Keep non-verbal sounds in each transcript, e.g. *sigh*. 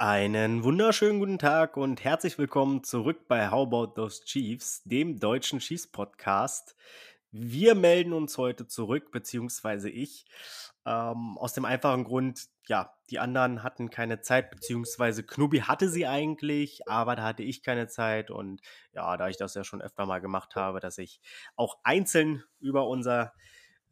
Einen wunderschönen guten Tag und herzlich willkommen zurück bei How About Those Chiefs, dem deutschen Chiefs-Podcast. Wir melden uns heute zurück, beziehungsweise ich, ähm, aus dem einfachen Grund, ja, die anderen hatten keine Zeit, beziehungsweise Knubi hatte sie eigentlich, aber da hatte ich keine Zeit. Und ja, da ich das ja schon öfter mal gemacht habe, dass ich auch einzeln über unser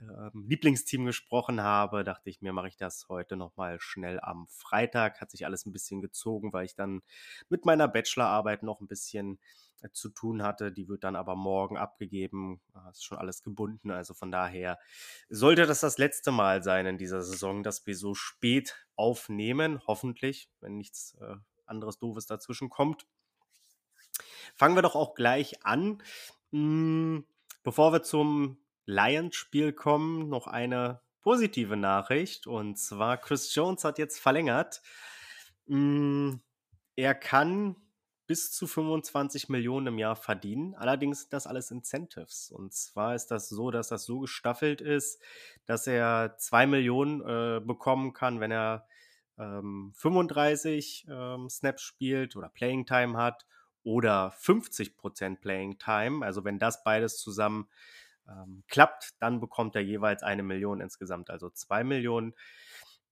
ähm, Lieblingsteam gesprochen habe, dachte ich mir, mache ich das heute nochmal schnell am Freitag. Hat sich alles ein bisschen gezogen, weil ich dann mit meiner Bachelorarbeit noch ein bisschen äh, zu tun hatte. Die wird dann aber morgen abgegeben. Das ist schon alles gebunden. Also von daher sollte das das letzte Mal sein in dieser Saison, dass wir so spät aufnehmen. Hoffentlich, wenn nichts äh, anderes Doofes dazwischen kommt. Fangen wir doch auch gleich an. Hm, bevor wir zum Lions-Spiel kommen, noch eine positive Nachricht. Und zwar, Chris Jones hat jetzt verlängert. Hm, er kann bis zu 25 Millionen im Jahr verdienen. Allerdings sind das alles Incentives. Und zwar ist das so, dass das so gestaffelt ist, dass er 2 Millionen äh, bekommen kann, wenn er ähm, 35 ähm, Snaps spielt oder Playing Time hat oder 50% Playing Time. Also wenn das beides zusammen ähm, klappt, dann bekommt er jeweils eine Million insgesamt, also zwei Millionen.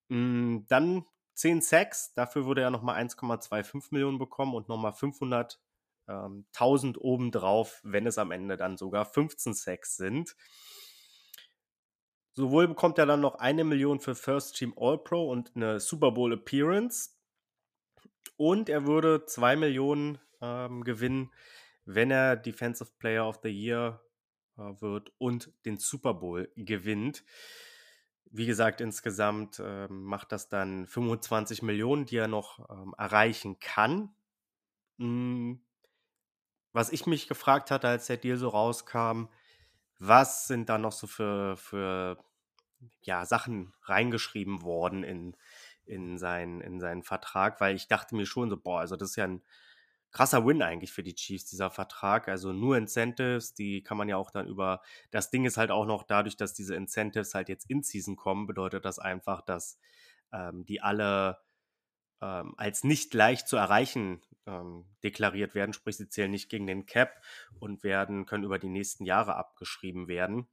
Mm, dann 10 Sacks, dafür würde er nochmal 1,25 Millionen bekommen und nochmal 500.000 ähm, obendrauf, wenn es am Ende dann sogar 15 Sacks sind. Sowohl bekommt er dann noch eine Million für First Team All-Pro und eine Super Bowl Appearance. Und er würde zwei Millionen ähm, gewinnen, wenn er Defensive Player of the Year wird und den Super Bowl gewinnt. Wie gesagt, insgesamt äh, macht das dann 25 Millionen, die er noch ähm, erreichen kann. Hm, was ich mich gefragt hatte, als der Deal so rauskam, was sind da noch so für, für ja, Sachen reingeschrieben worden in, in, sein, in seinen Vertrag, weil ich dachte mir schon so, boah, also das ist ja ein krasser Win eigentlich für die Chiefs, dieser Vertrag. Also nur Incentives, die kann man ja auch dann über. Das Ding ist halt auch noch dadurch, dass diese Incentives halt jetzt in Season kommen, bedeutet das einfach, dass ähm, die alle ähm, als nicht leicht zu erreichen ähm, deklariert werden. Sprich, sie zählen nicht gegen den Cap und werden, können über die nächsten Jahre abgeschrieben werden.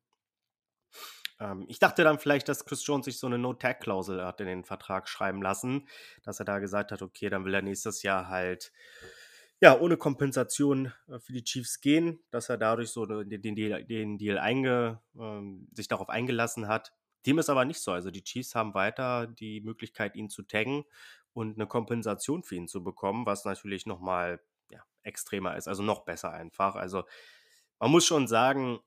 Ähm, ich dachte dann vielleicht, dass Chris Jones sich so eine No-Tag-Klausel hat in den Vertrag schreiben lassen, dass er da gesagt hat, okay, dann will er nächstes Jahr halt ja, ohne Kompensation äh, für die Chiefs gehen, dass er dadurch so den, den Deal, den Deal einge, ähm, sich darauf eingelassen hat. Dem ist aber nicht so. Also die Chiefs haben weiter die Möglichkeit, ihn zu taggen und eine Kompensation für ihn zu bekommen, was natürlich nochmal ja, extremer ist, also noch besser einfach. Also man muss schon sagen,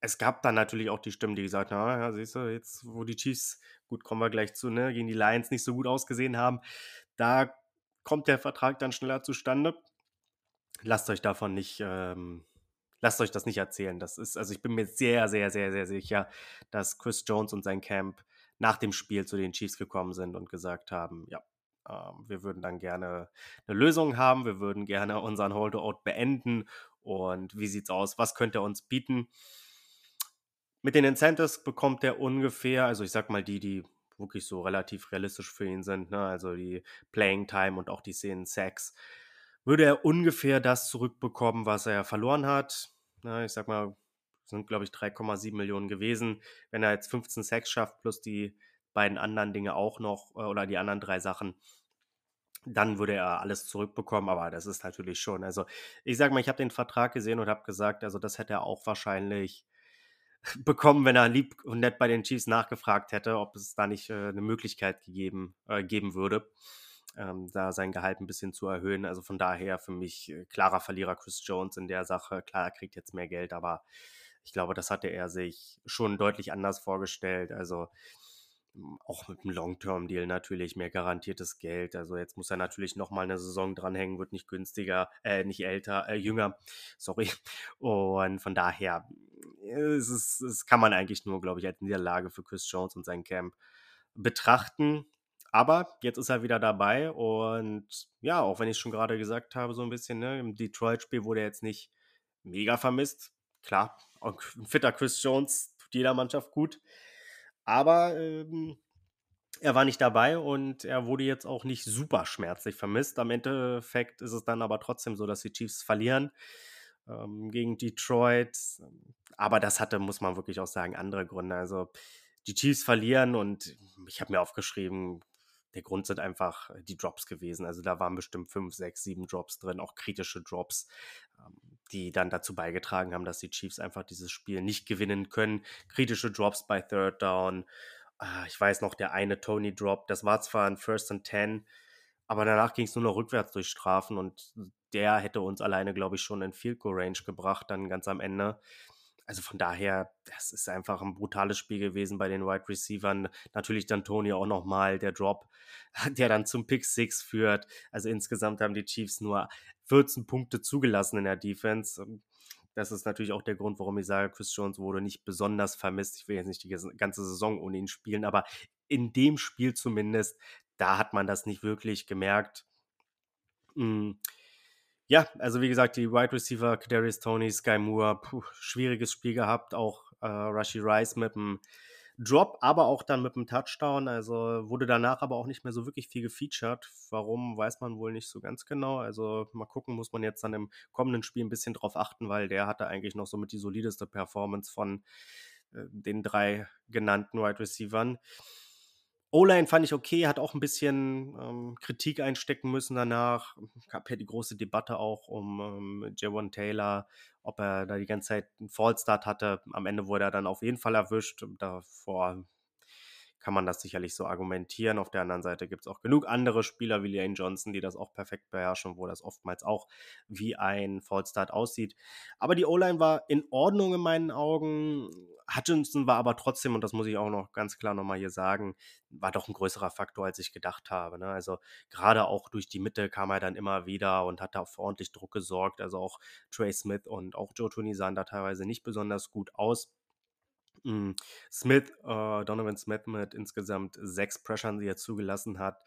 es gab dann natürlich auch die Stimmen, die gesagt haben, ah, ja, siehst du, jetzt wo die Chiefs, gut, kommen wir gleich zu, ne, gegen die Lions nicht so gut ausgesehen haben, da kommt der Vertrag dann schneller zustande lasst euch davon nicht, ähm, lasst euch das nicht erzählen. Das ist, also ich bin mir sehr, sehr, sehr, sehr sicher, dass Chris Jones und sein Camp nach dem Spiel zu den Chiefs gekommen sind und gesagt haben, ja, ähm, wir würden dann gerne eine Lösung haben, wir würden gerne unseren Holdout beenden und wie sieht's aus? Was könnte er uns bieten? Mit den Incentives bekommt er ungefähr, also ich sag mal die, die wirklich so relativ realistisch für ihn sind, ne? also die Playing Time und auch die Szenen Sacks, würde er ungefähr das zurückbekommen, was er verloren hat. Na, ich sag mal, sind glaube ich 3,7 Millionen gewesen. Wenn er jetzt 15 Sacks schafft, plus die beiden anderen Dinge auch noch, äh, oder die anderen drei Sachen, dann würde er alles zurückbekommen, aber das ist natürlich schon. Also, ich sag mal, ich habe den Vertrag gesehen und habe gesagt, also das hätte er auch wahrscheinlich *laughs* bekommen, wenn er lieb und nett bei den Chiefs nachgefragt hätte, ob es da nicht äh, eine Möglichkeit gegeben, äh, geben würde ähm, da sein Gehalt ein bisschen zu erhöhen. Also von daher für mich äh, klarer Verlierer Chris Jones in der Sache. Klar, er kriegt jetzt mehr Geld, aber ich glaube, das hatte er sich schon deutlich anders vorgestellt. Also hm, auch mit einem Long-Term-Deal natürlich mehr garantiertes Geld. Also jetzt muss er natürlich nochmal eine Saison dranhängen, wird nicht günstiger, äh, nicht älter, äh, jünger, *laughs* sorry. Und von daher, es, ist, es kann man eigentlich nur, glaube ich, als Niederlage für Chris Jones und sein Camp betrachten. Aber jetzt ist er wieder dabei und ja, auch wenn ich schon gerade gesagt habe, so ein bisschen, ne, im Detroit-Spiel wurde er jetzt nicht mega vermisst. klar, ein fitter Chris Jones tut jeder Mannschaft gut. Aber ähm, er war nicht dabei und er wurde jetzt auch nicht super schmerzlich vermisst. Am Endeffekt ist es dann aber trotzdem so, dass die Chiefs verlieren ähm, gegen Detroit. Aber das hatte, muss man wirklich auch sagen, andere Gründe. Also die Chiefs verlieren und ich habe mir aufgeschrieben, der Grund sind einfach die Drops gewesen. Also da waren bestimmt fünf, sechs, sieben Drops drin, auch kritische Drops, ähm, die dann dazu beigetragen haben, dass die Chiefs einfach dieses Spiel nicht gewinnen können. Kritische Drops bei Third Down. Ah, ich weiß noch, der eine Tony Drop, das war zwar ein First and Ten, aber danach ging es nur noch rückwärts durch Strafen und der hätte uns alleine, glaube ich, schon in Field Goal Range gebracht, dann ganz am Ende. Also von daher, das ist einfach ein brutales Spiel gewesen bei den Wide Receivern. Natürlich dann Tony auch nochmal der Drop, *laughs* der dann zum Pick Six führt. Also insgesamt haben die Chiefs nur 14 Punkte zugelassen in der Defense. Das ist natürlich auch der Grund, warum ich sage, Chris Jones wurde nicht besonders vermisst. Ich will jetzt nicht die ganze Saison ohne ihn spielen, aber in dem Spiel zumindest, da hat man das nicht wirklich gemerkt. Hm. Ja, also wie gesagt, die Wide Receiver, Kadarius Tony, Sky Moore, puh, schwieriges Spiel gehabt. Auch äh, Rashi Rice mit einem Drop, aber auch dann mit einem Touchdown. Also wurde danach aber auch nicht mehr so wirklich viel gefeatured. Warum, weiß man wohl nicht so ganz genau. Also mal gucken, muss man jetzt dann im kommenden Spiel ein bisschen drauf achten, weil der hatte eigentlich noch somit die solideste Performance von äh, den drei genannten Wide Receivern. O-Line fand ich okay, hat auch ein bisschen ähm, Kritik einstecken müssen danach. Gab ja die große Debatte auch um ähm, Javon Taylor, ob er da die ganze Zeit einen Fallstart hatte. Am Ende wurde er dann auf jeden Fall erwischt. Davor kann man das sicherlich so argumentieren. Auf der anderen Seite gibt es auch genug andere Spieler wie Lane Johnson, die das auch perfekt beherrschen, wo das oftmals auch wie ein Fallstart aussieht. Aber die O-Line war in Ordnung in meinen Augen. Hutchinson war aber trotzdem, und das muss ich auch noch ganz klar nochmal hier sagen, war doch ein größerer Faktor, als ich gedacht habe. Ne? Also gerade auch durch die Mitte kam er dann immer wieder und hat da für ordentlich Druck gesorgt. Also auch Trey Smith und auch Joe sahen da teilweise nicht besonders gut aus. Hm, Smith, äh, Donovan Smith mit insgesamt sechs Pressures, die er zugelassen hat.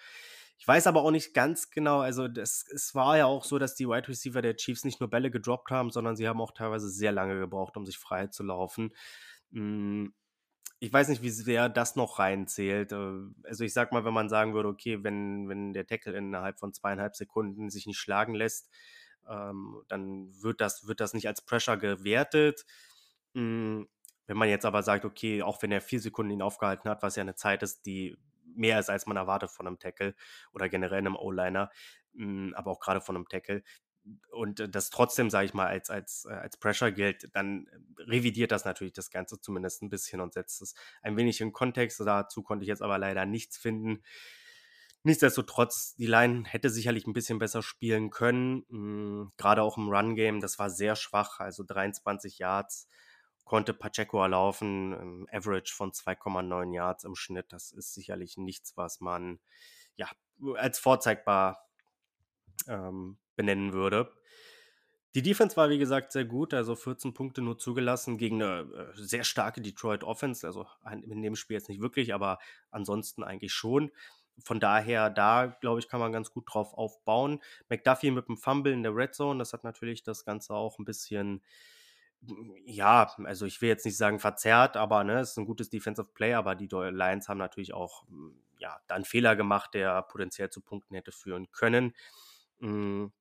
Ich weiß aber auch nicht ganz genau, also das, es war ja auch so, dass die Wide Receiver der Chiefs nicht nur Bälle gedroppt haben, sondern sie haben auch teilweise sehr lange gebraucht, um sich frei zu laufen. Hm, ich weiß nicht, wie sehr das noch reinzählt. Äh, also ich sag mal, wenn man sagen würde, okay, wenn, wenn der Tackle innerhalb von zweieinhalb Sekunden sich nicht schlagen lässt, ähm, dann wird das, wird das nicht als Pressure gewertet. Hm, wenn man jetzt aber sagt, okay, auch wenn er vier Sekunden ihn aufgehalten hat, was ja eine Zeit ist, die mehr ist, als man erwartet von einem Tackle oder generell einem O-Liner, hm, aber auch gerade von einem Tackle, und das trotzdem, sage ich mal, als, als, äh, als Pressure gilt, dann revidiert das natürlich das Ganze zumindest ein bisschen und setzt es ein wenig in Kontext. Dazu konnte ich jetzt aber leider nichts finden. Nichtsdestotrotz, die Line hätte sicherlich ein bisschen besser spielen können. Hm, gerade auch im Run-Game, das war sehr schwach, also 23 Yards konnte Pacheco erlaufen, ähm, Average von 2,9 Yards im Schnitt. Das ist sicherlich nichts, was man ja als vorzeigbar ähm, benennen würde. Die Defense war, wie gesagt, sehr gut, also 14 Punkte nur zugelassen gegen eine äh, sehr starke Detroit Offense. Also in dem Spiel jetzt nicht wirklich, aber ansonsten eigentlich schon. Von daher, da glaube ich, kann man ganz gut drauf aufbauen. McDuffie mit dem Fumble in der Red Zone, das hat natürlich das Ganze auch ein bisschen ja, also ich will jetzt nicht sagen verzerrt, aber ne, es ist ein gutes Defensive Play, aber die Lions haben natürlich auch ja, da einen Fehler gemacht, der potenziell zu Punkten hätte führen können. Mhm.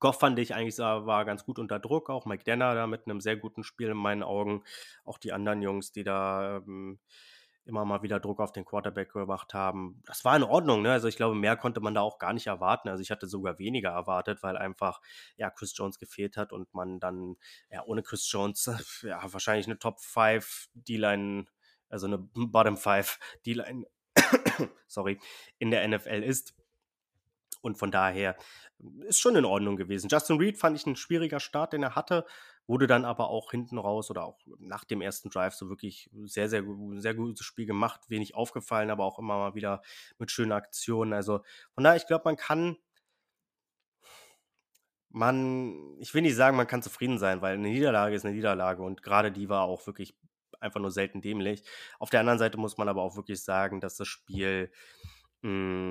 Goff fand ich eigentlich war ganz gut unter Druck, auch Mike Denner da mit einem sehr guten Spiel in meinen Augen. Auch die anderen Jungs, die da ähm, immer mal wieder Druck auf den Quarterback gemacht haben. Das war in Ordnung, ne? Also ich glaube, mehr konnte man da auch gar nicht erwarten. Also ich hatte sogar weniger erwartet, weil einfach ja Chris Jones gefehlt hat und man dann ja ohne Chris Jones *laughs* ja wahrscheinlich eine Top 5 D-Line, also eine Bottom 5 D-Line, *coughs* sorry, in der NFL ist. Und von daher ist schon in Ordnung gewesen. Justin Reed fand ich ein schwieriger Start, den er hatte, wurde dann aber auch hinten raus oder auch nach dem ersten Drive so wirklich sehr, sehr, sehr gutes Spiel gemacht, wenig aufgefallen, aber auch immer mal wieder mit schönen Aktionen. Also von daher, ich glaube, man kann, man, ich will nicht sagen, man kann zufrieden sein, weil eine Niederlage ist eine Niederlage und gerade die war auch wirklich einfach nur selten dämlich. Auf der anderen Seite muss man aber auch wirklich sagen, dass das Spiel mh,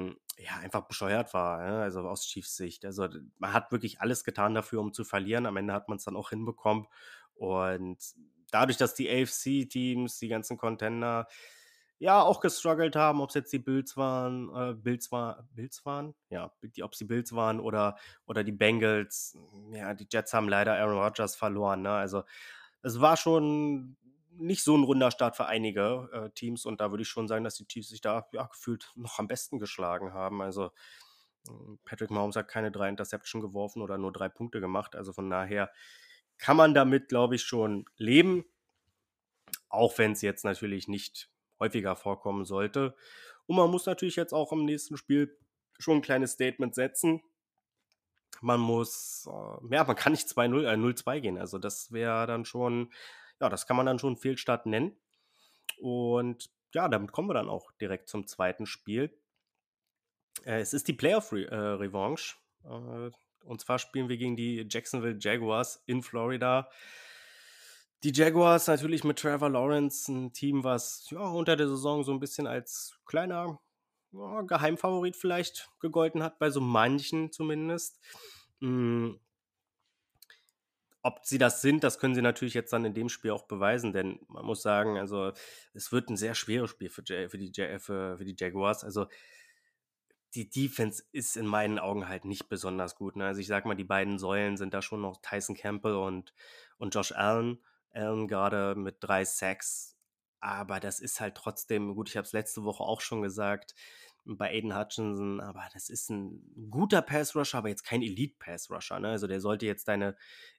hm, ja, einfach bescheuert war, ja, also aus Chiefs Sicht. Also man hat wirklich alles getan dafür, um zu verlieren. Am Ende hat man es dann auch hinbekommen. Und dadurch, dass die AFC-Teams, die ganzen Contender, ja, auch gestruggelt haben, ob es jetzt die Bills waren, äh, Bills, war, Bills waren, ja, die, ob sie Bills waren oder, oder die Bengals. Ja, die Jets haben leider Aaron Rodgers verloren. Ne? Also es war schon nicht so ein runder Start für einige äh, Teams und da würde ich schon sagen, dass die Chiefs sich da ja, gefühlt *laughs* noch am besten geschlagen haben. Also hm, Patrick Mahomes hat keine drei Interception geworfen oder nur drei Punkte gemacht. Also von daher kann man damit, glaube ich, schon leben. Auch wenn es jetzt natürlich nicht häufiger vorkommen sollte. Und man muss natürlich jetzt auch im nächsten Spiel schon ein kleines Statement setzen. Man muss, äh, ja, man kann nicht 2-0, äh, 0-2 gehen. Also das wäre dann schon, ja, das kann man dann schon Fehlstart nennen. Und ja, damit kommen wir dann auch direkt zum zweiten Spiel. Äh, es ist die Playoff-Revanche. Äh, und zwar spielen wir gegen die Jacksonville Jaguars in Florida. Die Jaguars natürlich mit Trevor Lawrence, ein Team, was ja, unter der Saison so ein bisschen als kleiner ja, Geheimfavorit vielleicht gegolten hat, bei so manchen zumindest. Hm. Ob sie das sind, das können sie natürlich jetzt dann in dem Spiel auch beweisen, denn man muss sagen, also es wird ein sehr schweres Spiel für, für, die, für, für die Jaguars. Also die Defense ist in meinen Augen halt nicht besonders gut. Ne? Also ich sag mal, die beiden Säulen sind da schon noch Tyson Campbell und, und Josh Allen. Allen gerade mit drei Sacks. Aber das ist halt trotzdem, gut, ich habe es letzte Woche auch schon gesagt, bei Aiden Hutchinson, aber das ist ein guter Pass-Rusher, aber jetzt kein Elite-Pass-Rusher. Ne? Also der sollte jetzt deine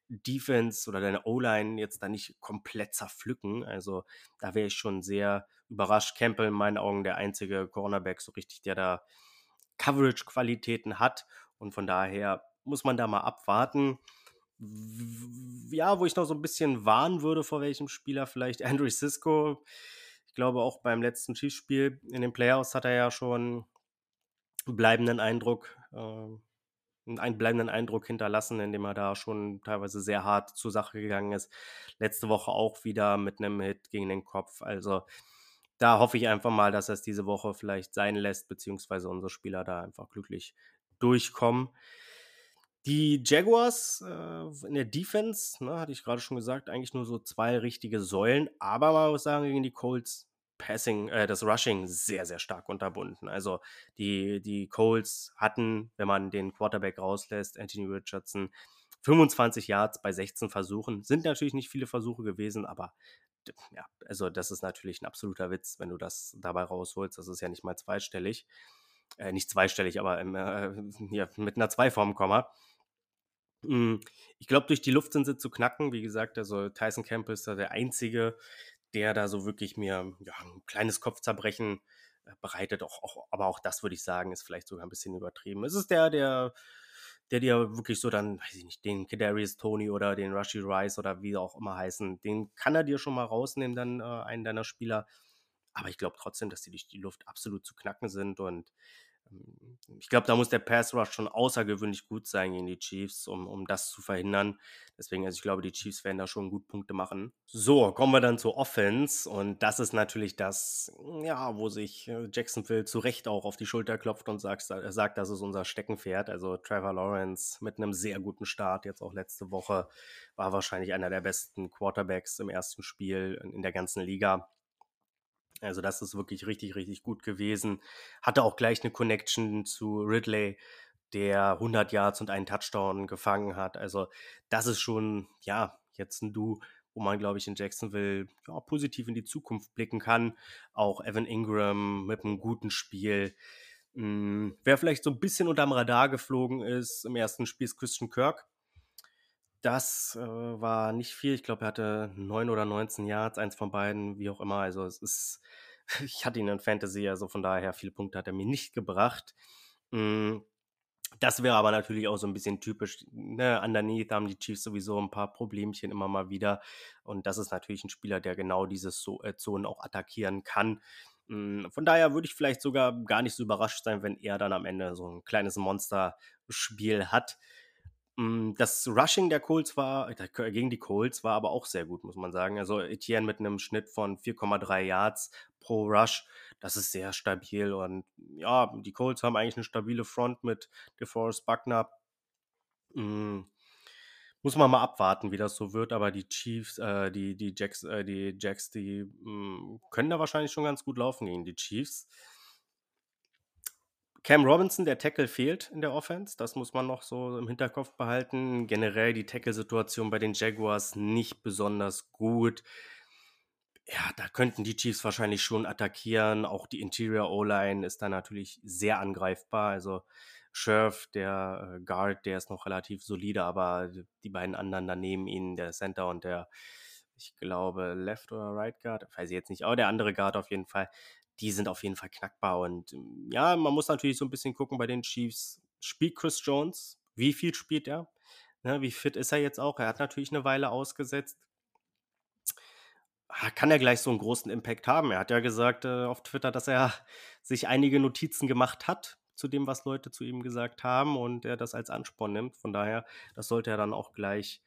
Defense oder deine O-Line jetzt da nicht komplett zerpflücken. Also da wäre ich schon sehr überrascht. Campbell in meinen Augen der einzige Cornerback so richtig, der da Coverage-Qualitäten hat. Und von daher muss man da mal abwarten ja, wo ich noch so ein bisschen warnen würde, vor welchem Spieler vielleicht *laughs* Andrew Cisco. Ich glaube, auch beim letzten Chiefs-Spiel in den Playoffs hat er ja schon bleibenden Eindruck, äh, einen bleibenden Eindruck hinterlassen, indem er da schon teilweise sehr hart zur Sache gegangen ist. Letzte Woche auch wieder mit einem Hit gegen den Kopf. Also da hoffe ich einfach mal, dass er es diese Woche vielleicht sein lässt, beziehungsweise unsere Spieler da einfach glücklich durchkommen. Die Jaguars äh, in der Defense, ne, hatte ich gerade schon gesagt, eigentlich nur so zwei richtige Säulen, aber man muss sagen, gegen die Colts Passing, äh, das Rushing sehr, sehr stark unterbunden. Also die, die Colts hatten, wenn man den Quarterback rauslässt, Anthony Richardson, 25 Yards bei 16 Versuchen. Sind natürlich nicht viele Versuche gewesen, aber ja, also das ist natürlich ein absoluter Witz, wenn du das dabei rausholst. Das ist ja nicht mal zweistellig. Äh, nicht zweistellig, aber im, äh, ja, mit einer Zweiformkomma. Hm, ich glaube, durch die Luft sind sie zu knacken. Wie gesagt, also Tyson Campbell ist da der Einzige, der da so wirklich mir ja, ein kleines Kopfzerbrechen äh, bereitet. Auch, auch, aber auch das würde ich sagen, ist vielleicht sogar ein bisschen übertrieben. Es ist der, der, der dir wirklich so dann, weiß ich nicht, den Kadarius Tony oder den Rushy Rice oder wie auch immer heißen, den kann er dir schon mal rausnehmen, dann äh, einen deiner Spieler. Aber ich glaube trotzdem, dass die durch die Luft absolut zu knacken sind und ich glaube, da muss der Pass Rush schon außergewöhnlich gut sein gegen die Chiefs, um, um das zu verhindern. Deswegen, also ich glaube, die Chiefs werden da schon gut Punkte machen. So, kommen wir dann zur Offense. Und das ist natürlich das, ja, wo sich äh, Jacksonville zu Recht auch auf die Schulter klopft und sagt, äh, sagt das ist unser Steckenpferd. Also Trevor Lawrence mit einem sehr guten Start, jetzt auch letzte Woche, war wahrscheinlich einer der besten Quarterbacks im ersten Spiel in der ganzen Liga. Also das ist wirklich richtig, richtig gut gewesen. Hatte auch gleich eine Connection zu Ridley, der 100 Yards und einen Touchdown gefangen hat. Also das ist schon, ja, jetzt ein Du, wo man, glaube ich, in Jacksonville ja, positiv in die Zukunft blicken kann. Auch Evan Ingram mit einem guten Spiel. Hm, wer vielleicht so ein bisschen unterm Radar geflogen ist, im ersten Spiel ist Christian Kirk. Das äh, war nicht viel. Ich glaube, er hatte 9 oder 19 Yards, eins von beiden, wie auch immer. Also es ist, *laughs* ich hatte ihn in Fantasy, also von daher viele Punkte hat er mir nicht gebracht. Mm, das wäre aber natürlich auch so ein bisschen typisch. Ne? Underneath haben die Chiefs sowieso ein paar Problemchen immer mal wieder. Und das ist natürlich ein Spieler, der genau diese äh, Zonen auch attackieren kann. Mm, von daher würde ich vielleicht sogar gar nicht so überrascht sein, wenn er dann am Ende so ein kleines Monster-Spiel hat. Hm, das Rushing der Colts war äh, gegen die Colts war aber auch sehr gut, muss man sagen. Also Etienne mit einem Schnitt von 4,3 Yards pro Rush, das ist sehr stabil und ja, die Colts haben eigentlich eine stabile Front mit DeForest Buckner. Hm, Muss man mal abwarten, wie das so wird, aber die Chiefs, äh, die, die Jacks, äh, die Jacks, die mh, mm, können da wahrscheinlich schon ganz gut laufen gegen die Chiefs. Cam Robinson, der Tackle fehlt in der Offense. Das muss man noch so im Hinterkopf behalten. Generell die Tackle-Situation bei den Jaguars nicht besonders gut. Ja, da könnten die Chiefs wahrscheinlich schon attackieren. Auch die Interior O-Line ist da natürlich sehr angreifbar. Also Scherf, der äh, Guard, der ist noch relativ solide, aber die beiden anderen daneben ihn, der Center und der, ich glaube, Left oder Right Guard, weiß ich jetzt nicht, aber der andere Guard auf jeden Fall, die sind auf jeden Fall knackbar. Und ähm, ja, man muss natürlich so ein bisschen gucken bei den Chiefs. Spielt Chris Jones? Wie viel spielt er? Ne, wie fit ist er jetzt auch? Er hat natürlich eine Weile ausgesetzt. Ah, kann er gleich so einen großen Impact haben? Er hat ja gesagt äh, auf Twitter, dass er *laughs* sich einige Notizen gemacht hat zu dem, was Leute zu ihm gesagt haben und er das als Ansporn nimmt. Von daher, das sollte er dann auch gleich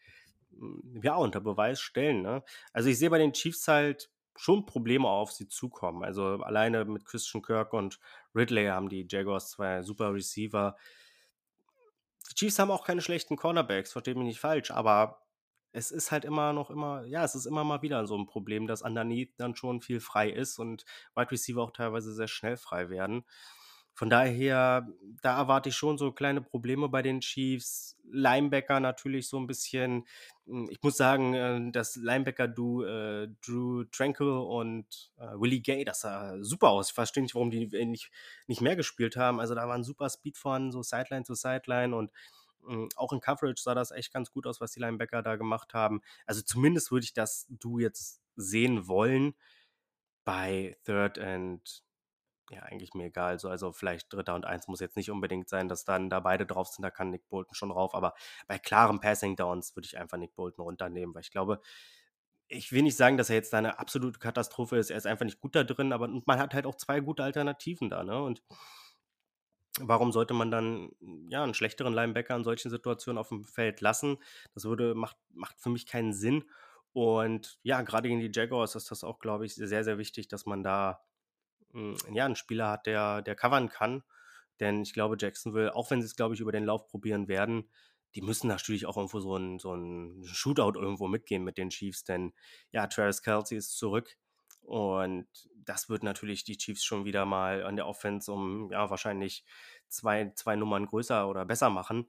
hm, ja, unter Beweis stellen. Ne? Also ich sehe bei den Chiefs halt schon Probleme auf sie zukommen. Also alleine mit Christian Kirk und Ridley haben die Jaguars zwei super Receiver. Die Chiefs haben auch keine schlechten Cornerbacks, versteht mich nicht falsch, aber es ist halt immer noch immer, ja, es ist immer mal wieder so ein Problem, dass underneath dann schon viel frei ist und Wide Receiver auch teilweise sehr schnell frei werden. Von daher, da erwarte ich schon so kleine Probleme bei den Chiefs. Linebacker natürlich so ein bisschen. Hm, ich muss sagen, äh, das Linebacker-Du äh, Drew Tranquil und äh, Willie Gay, das sah super aus. Ich verstehe nicht, warum die nicht, nicht mehr gespielt haben. Also da war ein super Speed vorhanden, so Sideline zu Sideline und hm, auch in Coverage sah das echt ganz gut aus, was die Linebacker da gemacht haben. Also zumindest würde ich das Du jetzt sehen wollen bei Third and ja, eigentlich mir egal. So, also vielleicht Dritter und Eins muss jetzt nicht unbedingt sein, dass dann da beide drauf sind, da kann Nick Bolton schon drauf. Aber bei klaren Passing Downs würde ich einfach Nick Bolton runternehmen, weil ich glaube, ich will nicht sagen, dass er jetzt da eine absolute Katastrophe ist. Er ist einfach nicht gut da drin, aber man hat halt auch zwei gute Alternativen da, ne? Und warum sollte man dann ja einen schlechteren Linebacker in solchen Situationen auf dem Feld lassen? Das würde macht macht für mich keinen Sinn. Und ja, gerade gegen die Jaguars ist das auch, glaube ich, sehr, sehr wichtig, dass man da ja, einen Spieler hat, der, der covern kann. Denn ich glaube, Jacksonville, auch wenn sie es, glaube ich, über den Lauf probieren werden, die müssen natürlich auch irgendwo so ein, so ein Shootout irgendwo mitgehen mit den Chiefs, denn ja, Travis Kelsey ist zurück und das wird natürlich die Chiefs schon wieder mal an der Offense um, ja, wahrscheinlich zwei, zwei Nummern größer oder besser machen.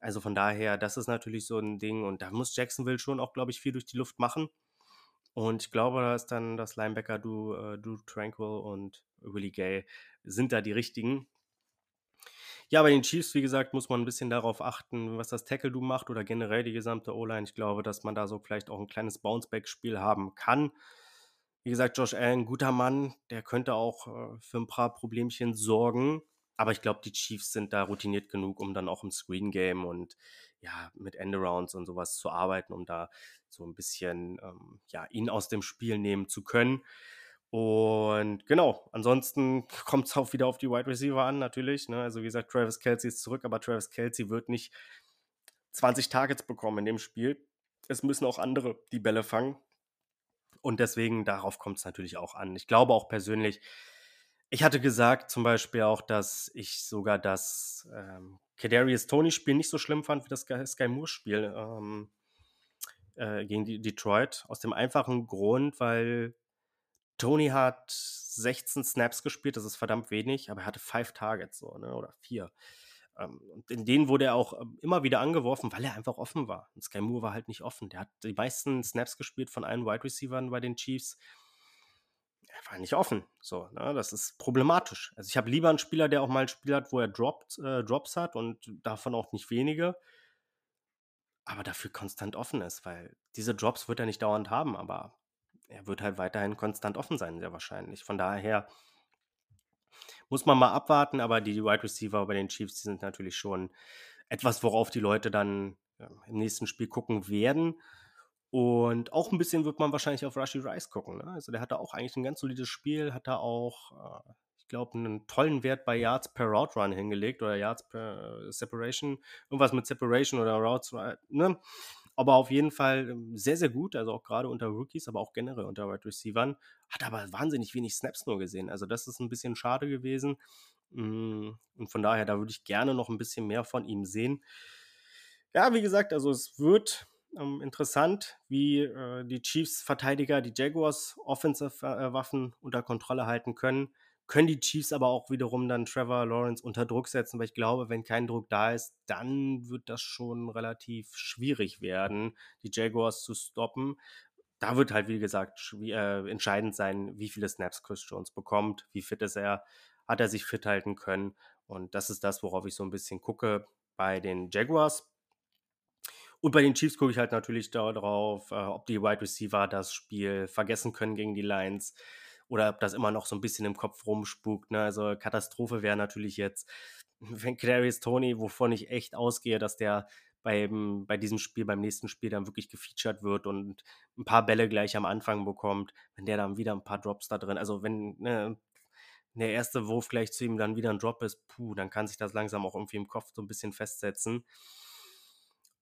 Also von daher, das ist natürlich so ein Ding und da muss Jacksonville schon auch, glaube ich, viel durch die Luft machen. Und ich glaube, da ist dann das Linebacker du, äh, du Tranquil und Willie Gay sind da die richtigen. Ja, bei den Chiefs, wie gesagt, muss man ein bisschen darauf achten, was das Tackle-Du macht oder generell die gesamte O-Line. Ich glaube, dass man da so vielleicht auch ein kleines Bounceback-Spiel haben kann. Wie gesagt, Josh Allen, guter Mann, der könnte auch äh, für ein paar Problemchen sorgen. Aber ich glaube, die Chiefs sind da routiniert genug, um dann auch im Screen-Game und ja, mit Endarounds und sowas zu arbeiten, um da so ein bisschen ähm, ja, ihn aus dem Spiel nehmen zu können. Und genau, ansonsten *laughs* kommt es auch wieder auf die Wide Receiver an, natürlich. Ne? Also wie gesagt, Travis Kelsey ist zurück, aber Travis Kelsey wird nicht 20 Targets bekommen in dem Spiel. Es müssen auch andere die Bälle fangen. Und deswegen, darauf kommt es natürlich auch an. Ich glaube auch persönlich, ich hatte gesagt zum Beispiel auch, dass ich sogar das ähm, Kadarius Tony-Spiel nicht so schlimm fand wie das Sky Moore-Spiel ähm, äh, gegen die Detroit. Aus dem einfachen Grund, weil Tony hat 16 Snaps gespielt, das ist verdammt wenig, aber er hatte five Targets so, ne, oder vier. Ähm, und in denen wurde er auch ähm, immer wieder angeworfen, weil er einfach offen war. Und Sky Moore war halt nicht offen. Der hat die meisten Snaps gespielt von allen Wide Receivers bei den Chiefs war nicht offen. So, ne? Das ist problematisch. Also ich habe lieber einen Spieler, der auch mal ein Spiel hat, wo er droppt, äh, Drops hat und davon auch nicht wenige, aber dafür konstant offen ist, weil diese Drops wird er nicht dauernd haben, aber er wird halt weiterhin konstant offen sein, sehr wahrscheinlich. Von daher muss man mal abwarten, aber die Wide Receiver bei den Chiefs, die sind natürlich schon etwas, worauf die Leute dann im nächsten Spiel gucken werden. Und auch ein bisschen wird man wahrscheinlich auf Rushy Rice gucken. Ne? Also der hatte auch eigentlich ein ganz solides Spiel, hat da auch, äh, ich glaube, einen tollen Wert bei Yards per Route Run hingelegt oder Yards per äh, Separation, irgendwas mit Separation oder Routes, ne? Aber auf jeden Fall ähm, sehr, sehr gut, also auch gerade unter Rookies, aber auch generell unter Wide Receivern. Hat aber wahnsinnig wenig Snaps nur gesehen. Also das ist ein bisschen schade gewesen. Mm, und von daher, da würde ich gerne noch ein bisschen mehr von ihm sehen. Ja, wie gesagt, also es wird ähm, interessant, wie äh, die Chiefs-Verteidiger die Jaguars Offensive-Waffen äh, unter Kontrolle halten können. Können die Chiefs aber auch wiederum dann Trevor Lawrence unter Druck setzen, weil ich glaube, wenn kein Druck da ist, dann wird das schon relativ schwierig werden, die Jaguars zu stoppen. Da wird halt, wie gesagt, äh, entscheidend sein, wie viele Snaps Chris Jones bekommt, wie fit ist er, hat er sich fit halten können. Und das ist das, worauf ich so ein bisschen gucke bei den Jaguars. Und bei den Chiefs gucke ich halt natürlich darauf, äh, ob die Wide Receiver das Spiel vergessen können gegen die Lions oder ob das immer noch so ein bisschen im Kopf rumspukt. Ne? Also Katastrophe wäre natürlich jetzt, wenn Clarice Tony, wovon ich echt ausgehe, dass der beim, bei diesem Spiel, beim nächsten Spiel dann wirklich gefeatured wird und ein paar Bälle gleich am Anfang bekommt, wenn der dann wieder ein paar Drops da drin, also wenn ne, der erste Wurf gleich zu ihm dann wieder ein Drop ist, puh, dann kann sich das langsam auch irgendwie im Kopf so ein bisschen festsetzen.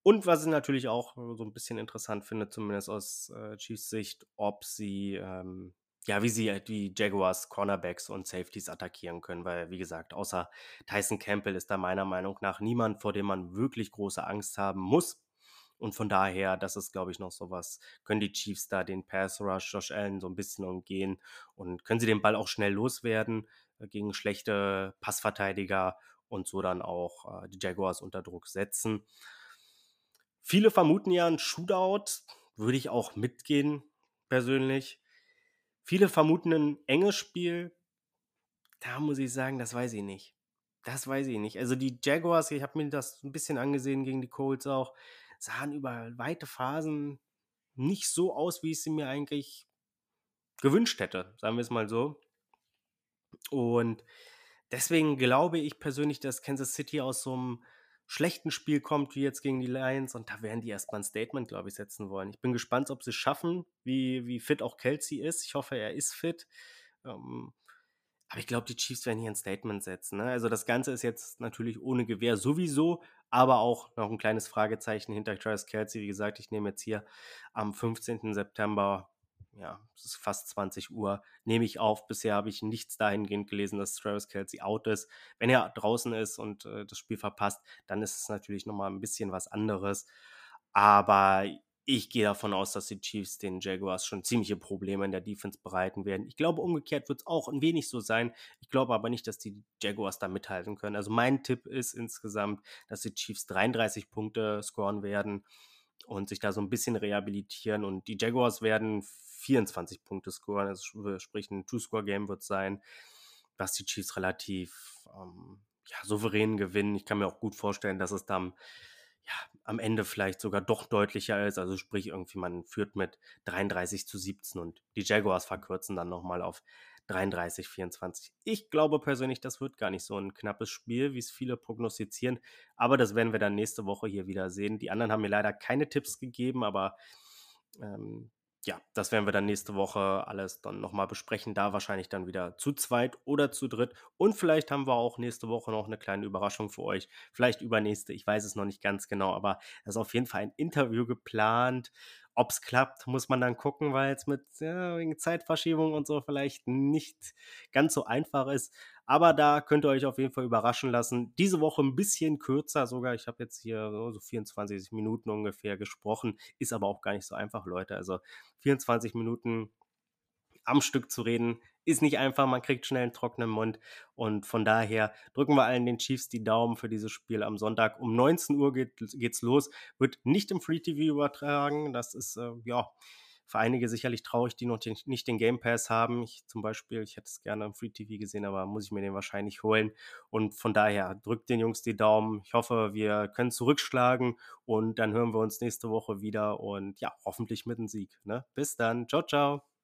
Und was ich natürlich auch so ein bisschen interessant finde, zumindest aus äh, Chiefs Sicht, ob sie, ähm, ja, wie sie die Jaguars Cornerbacks und Safeties attackieren können, weil, wie gesagt, außer Tyson Campbell ist da meiner Meinung nach niemand, vor dem man wirklich große Angst haben muss. Und von daher, das ist, glaube ich, noch sowas, können die Chiefs da den Pass Rush Josh Allen so ein bisschen umgehen und können sie den Ball auch schnell loswerden äh, gegen schlechte Passverteidiger und so dann auch äh, die Jaguars unter Druck setzen. Viele vermuten ja ein Shootout, würde ich auch mitgehen, persönlich. Viele vermuten ein enges Spiel. Da muss ich sagen, das weiß ich nicht. Das weiß ich nicht. Also die Jaguars, ich habe mir das ein bisschen angesehen gegen die Colts auch, sahen über weite Phasen nicht so aus, wie ich sie mir eigentlich gewünscht hätte, sagen wir es mal so. Und deswegen glaube ich persönlich, dass Kansas City aus so einem schlechten Spiel kommt, wie jetzt gegen die Lions. Und da werden die erstmal ein Statement, glaube ich, setzen wollen. Ich bin gespannt, ob sie es schaffen, wie, wie fit auch Kelsey ist. Ich hoffe, er ist fit. Ähm, aber ich glaube, die Chiefs werden hier ein Statement setzen. Ne? Also das Ganze ist jetzt natürlich ohne Gewehr sowieso, aber auch noch ein kleines Fragezeichen hinter Travis Kelsey. Wie gesagt, ich nehme jetzt hier am 15. September ja, es ist fast 20 Uhr, nehme ich auf. Bisher habe ich nichts dahingehend gelesen, dass Travis Kelsey out ist. Wenn er draußen ist und äh, das Spiel verpasst, dann ist es natürlich nochmal ein bisschen was anderes. Aber ich gehe davon aus, dass die Chiefs den Jaguars schon ziemliche Probleme in der Defense bereiten werden. Ich glaube, umgekehrt wird es auch ein wenig so sein. Ich glaube aber nicht, dass die Jaguars da mithalten können. Also mein Tipp ist insgesamt, dass die Chiefs 33 Punkte scoren werden und sich da so ein bisschen rehabilitieren. Und die Jaguars werden 24 Punkte scoren. Also sprich, ein Two-Score-Game wird sein, was die Chiefs relativ ähm, ja, souverän gewinnen. Ich kann mir auch gut vorstellen, dass es dann ja, am Ende vielleicht sogar doch deutlicher ist. Also sprich, irgendwie man führt mit 33 zu 17 und die Jaguars verkürzen dann nochmal auf 33, 24. Ich glaube persönlich, das wird gar nicht so ein knappes Spiel, wie es viele prognostizieren. Aber das werden wir dann nächste Woche hier wieder sehen. Die anderen haben mir leider keine Tipps gegeben, aber ähm, ja, das werden wir dann nächste Woche alles dann nochmal besprechen. Da wahrscheinlich dann wieder zu zweit oder zu dritt. Und vielleicht haben wir auch nächste Woche noch eine kleine Überraschung für euch. Vielleicht übernächste, ich weiß es noch nicht ganz genau, aber es ist auf jeden Fall ein Interview geplant. Ob es klappt, muss man dann gucken, weil es mit ja, wegen Zeitverschiebung und so vielleicht nicht ganz so einfach ist. Aber da könnt ihr euch auf jeden Fall überraschen lassen. Diese Woche ein bisschen kürzer sogar. Ich habe jetzt hier so 24 Minuten ungefähr gesprochen. Ist aber auch gar nicht so einfach, Leute. Also 24 Minuten am Stück zu reden, ist nicht einfach. Man kriegt schnell einen trockenen Mund. Und von daher drücken wir allen den Chiefs die Daumen für dieses Spiel am Sonntag. Um 19 Uhr geht, geht's los. Wird nicht im Free TV übertragen. Das ist, äh, ja, für einige sicherlich traurig, die noch den, nicht den Game Pass haben. Ich zum Beispiel, ich hätte es gerne im Free TV gesehen, aber muss ich mir den wahrscheinlich holen. Und von daher drückt den Jungs die Daumen. Ich hoffe, wir können zurückschlagen und dann hören wir uns nächste Woche wieder und ja, hoffentlich mit einem Sieg. Ne? Bis dann. Ciao, ciao.